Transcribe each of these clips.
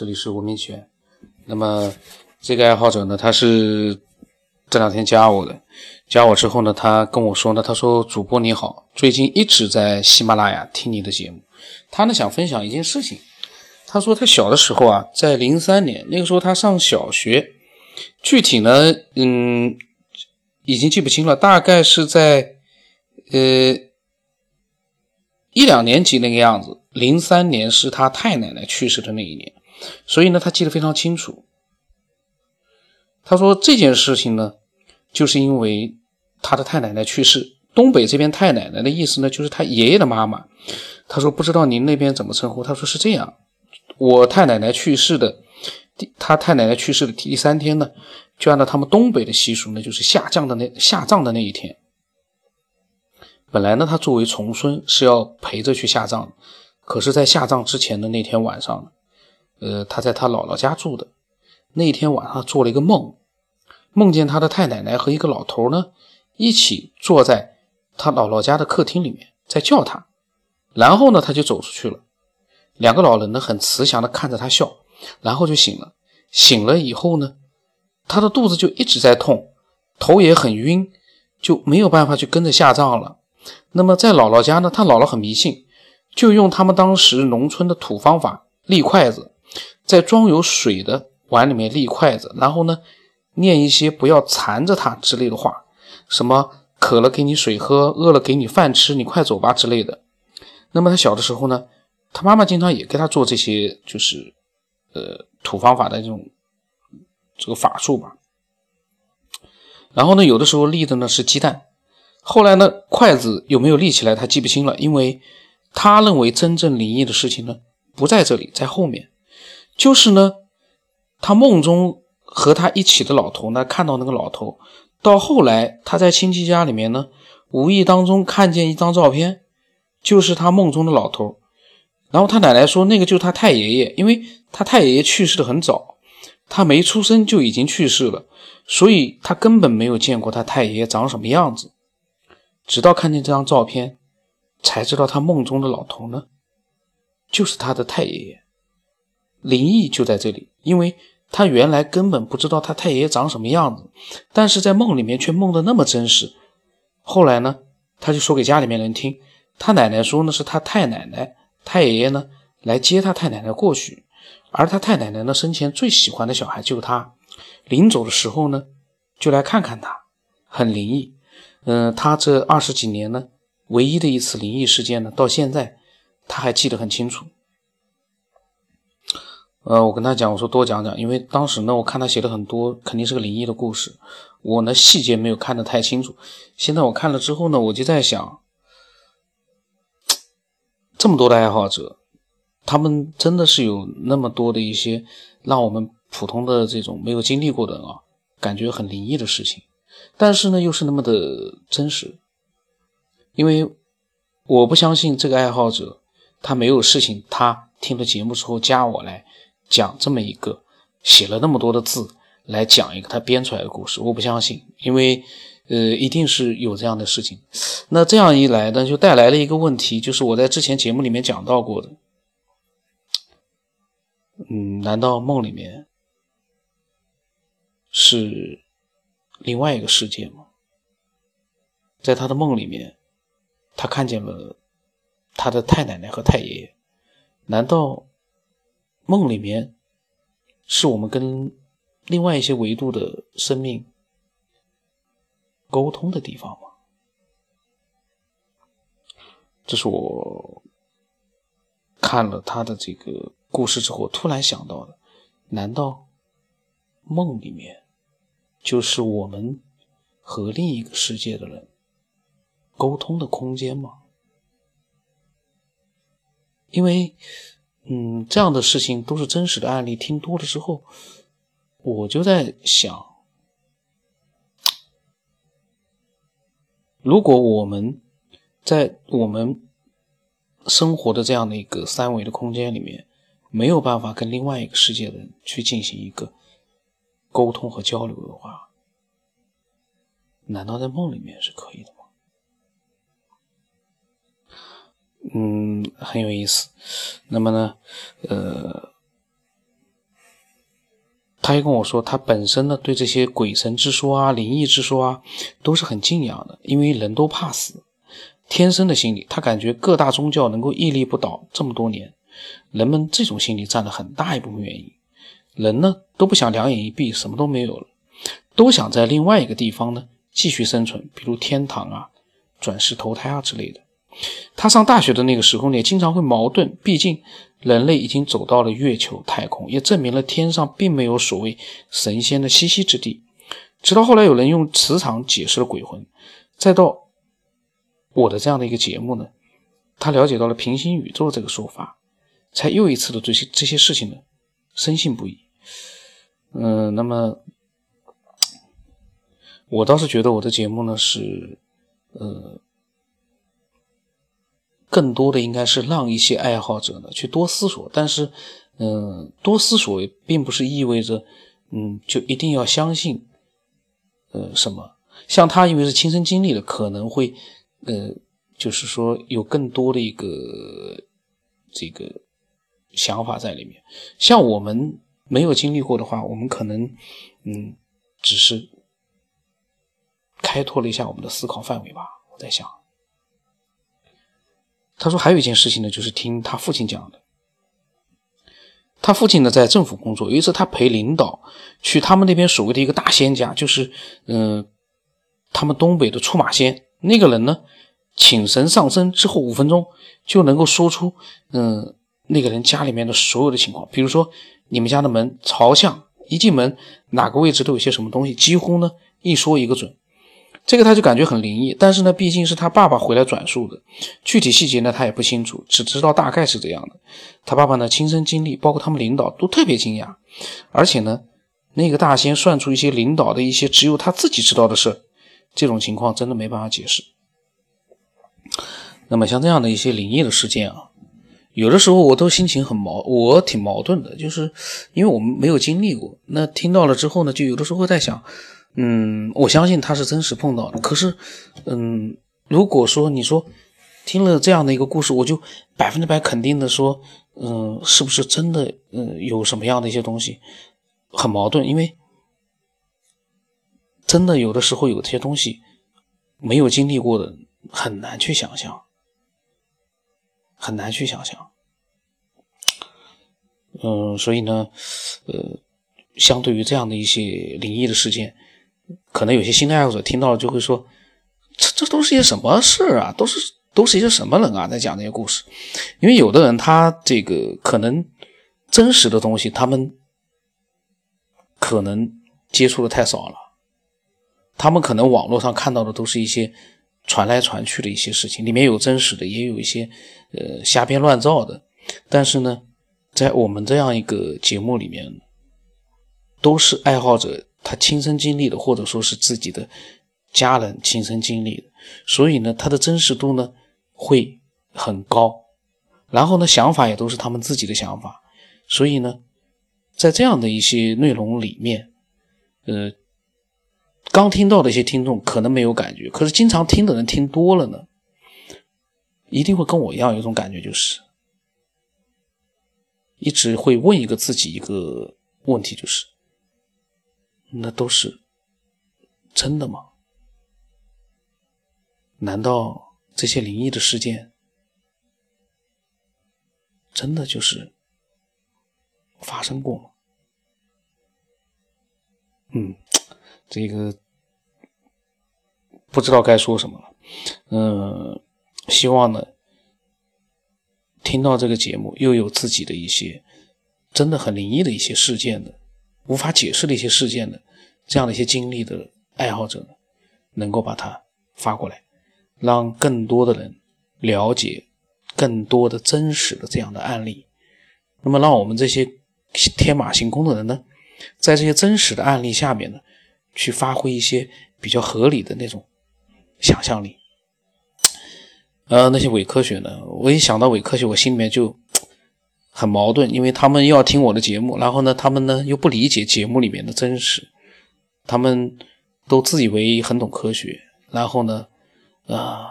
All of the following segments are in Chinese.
这里是文明起源。那么这个爱好者呢，他是这两天加我的，加我之后呢，他跟我说呢，他说主播你好，最近一直在喜马拉雅听你的节目。他呢想分享一件事情，他说他小的时候啊，在零三年那个时候他上小学，具体呢，嗯，已经记不清了，大概是在呃一两年级那个样子。零三年是他太奶奶去世的那一年，所以呢，他记得非常清楚。他说这件事情呢，就是因为他的太奶奶去世。东北这边太奶奶的意思呢，就是他爷爷的妈妈。他说不知道您那边怎么称呼。他说是这样，我太奶奶去世的第，他太奶奶去世的第三天呢，就按照他们东北的习俗呢，就是下葬的那下葬的那一天。本来呢，他作为重孙是要陪着去下葬。可是，在下葬之前的那天晚上，呃，他在他姥姥家住的。那天晚上做了一个梦，梦见他的太奶奶和一个老头呢，一起坐在他姥姥家的客厅里面，在叫他。然后呢，他就走出去了。两个老人呢，很慈祥的看着他笑，然后就醒了。醒了以后呢，他的肚子就一直在痛，头也很晕，就没有办法去跟着下葬了。那么在姥姥家呢，他姥姥很迷信。就用他们当时农村的土方法立筷子，在装有水的碗里面立筷子，然后呢，念一些不要缠着他之类的话，什么渴了给你水喝，饿了给你饭吃，你快走吧之类的。那么他小的时候呢，他妈妈经常也给他做这些，就是呃土方法的这种这个法术吧。然后呢，有的时候立的呢是鸡蛋，后来呢筷子有没有立起来，他记不清了，因为。他认为真正灵异的事情呢，不在这里，在后面。就是呢，他梦中和他一起的老头呢，看到那个老头。到后来，他在亲戚家里面呢，无意当中看见一张照片，就是他梦中的老头。然后他奶奶说，那个就是他太爷爷，因为他太爷爷去世的很早，他没出生就已经去世了，所以他根本没有见过他太爷爷长什么样子，直到看见这张照片。才知道他梦中的老头呢，就是他的太爷爷。灵异就在这里，因为他原来根本不知道他太爷爷长什么样子，但是在梦里面却梦得那么真实。后来呢，他就说给家里面人听，他奶奶说呢是他太奶奶、太爷爷呢来接他太奶奶过去，而他太奶奶呢生前最喜欢的小孩就是他，临走的时候呢就来看看他，很灵异。嗯，他这二十几年呢。唯一的一次灵异事件呢，到现在他还记得很清楚。呃，我跟他讲，我说多讲讲，因为当时呢，我看他写的很多，肯定是个灵异的故事。我呢细节没有看得太清楚。现在我看了之后呢，我就在想，这么多的爱好者，他们真的是有那么多的一些让我们普通的这种没有经历过的啊，感觉很灵异的事情，但是呢，又是那么的真实。因为我不相信这个爱好者，他没有事情，他听了节目之后加我来讲这么一个写了那么多的字来讲一个他编出来的故事，我不相信，因为呃一定是有这样的事情。那这样一来呢，就带来了一个问题，就是我在之前节目里面讲到过的，嗯，难道梦里面是另外一个世界吗？在他的梦里面。他看见了他的太奶奶和太爷爷，难道梦里面是我们跟另外一些维度的生命沟通的地方吗？这是我看了他的这个故事之后突然想到的。难道梦里面就是我们和另一个世界的人？沟通的空间吗？因为，嗯，这样的事情都是真实的案例，听多了之后，我就在想，如果我们在我们生活的这样的一个三维的空间里面，没有办法跟另外一个世界的人去进行一个沟通和交流的话，难道在梦里面是可以的吗？嗯，很有意思。那么呢，呃，他也跟我说，他本身呢对这些鬼神之说啊、灵异之说啊都是很敬仰的，因为人都怕死，天生的心理，他感觉各大宗教能够屹立不倒这么多年，人们这种心理占了很大一部分原因。人呢都不想两眼一闭什么都没有了，都想在另外一个地方呢继续生存，比如天堂啊、转世投胎啊之类的。他上大学的那个时空也经常会矛盾，毕竟人类已经走到了月球太空，也证明了天上并没有所谓神仙的栖息之地。直到后来有人用磁场解释了鬼魂，再到我的这样的一个节目呢，他了解到了平行宇宙这个说法，才又一次的对这这些事情呢深信不疑。嗯，那么我倒是觉得我的节目呢是，呃。更多的应该是让一些爱好者呢去多思索，但是，嗯，多思索并不是意味着，嗯，就一定要相信，呃，什么？像他因为是亲身经历的，可能会，呃，就是说有更多的一个这个想法在里面。像我们没有经历过的话，我们可能，嗯，只是开拓了一下我们的思考范围吧。我在想。他说还有一件事情呢，就是听他父亲讲的。他父亲呢在政府工作，有一次他陪领导去他们那边所谓的一个大仙家，就是嗯，他们东北的出马仙。那个人呢，请神上身之后五分钟就能够说出嗯那个人家里面的所有的情况，比如说你们家的门朝向，一进门哪个位置都有些什么东西，几乎呢一说一个准。这个他就感觉很灵异，但是呢，毕竟是他爸爸回来转述的，具体细节呢他也不清楚，只知道大概是这样的。他爸爸呢亲身经历，包括他们领导都特别惊讶，而且呢，那个大仙算出一些领导的一些只有他自己知道的事，这种情况真的没办法解释。那么像这样的一些灵异的事件啊，有的时候我都心情很矛，我挺矛盾的，就是因为我们没有经历过，那听到了之后呢，就有的时候会在想。嗯，我相信他是真实碰到的。可是，嗯，如果说你说听了这样的一个故事，我就百分之百肯定的说，嗯，是不是真的？嗯，有什么样的一些东西很矛盾？因为真的有的时候有这些东西没有经历过的，很难去想象，很难去想象。嗯，所以呢，呃，相对于这样的一些灵异的事件。可能有些新的爱好者听到了就会说：“这这都是些什么事啊？都是都是一些什么人啊？在讲这些故事。”因为有的人他这个可能真实的东西，他们可能接触的太少了，他们可能网络上看到的都是一些传来传去的一些事情，里面有真实的，也有一些呃瞎编乱造的。但是呢，在我们这样一个节目里面，都是爱好者。他亲身经历的，或者说是自己的家人亲身经历的，所以呢，他的真实度呢会很高。然后呢，想法也都是他们自己的想法，所以呢，在这样的一些内容里面，呃，刚听到的一些听众可能没有感觉，可是经常听的人听多了呢，一定会跟我一样有一种感觉，就是一直会问一个自己一个问题，就是。那都是真的吗？难道这些灵异的事件真的就是发生过吗？嗯，这个不知道该说什么了。嗯，希望呢，听到这个节目又有自己的一些真的很灵异的一些事件的。无法解释的一些事件的这样的一些经历的爱好者呢，能够把它发过来，让更多的人了解更多的真实的这样的案例。那么，让我们这些天马行空的人呢，在这些真实的案例下面呢，去发挥一些比较合理的那种想象力。呃，那些伪科学呢，我一想到伪科学，我心里面就。很矛盾，因为他们又要听我的节目，然后呢，他们呢又不理解节目里面的真实，他们都自以为很懂科学，然后呢，啊，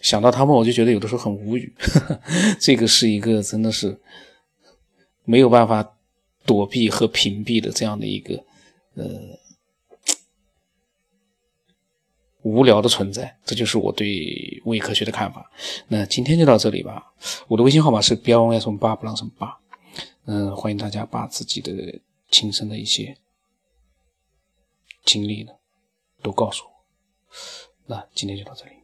想到他们，我就觉得有的时候很无语。这个是一个真的是没有办法躲避和屏蔽的这样的一个呃无聊的存在。这就是我对伪科学的看法。那今天就到这里吧。我的微信号码是标 S 八不让什么八。嗯，欢迎大家把自己的亲身的一些经历呢都告诉我。那今天就到这里。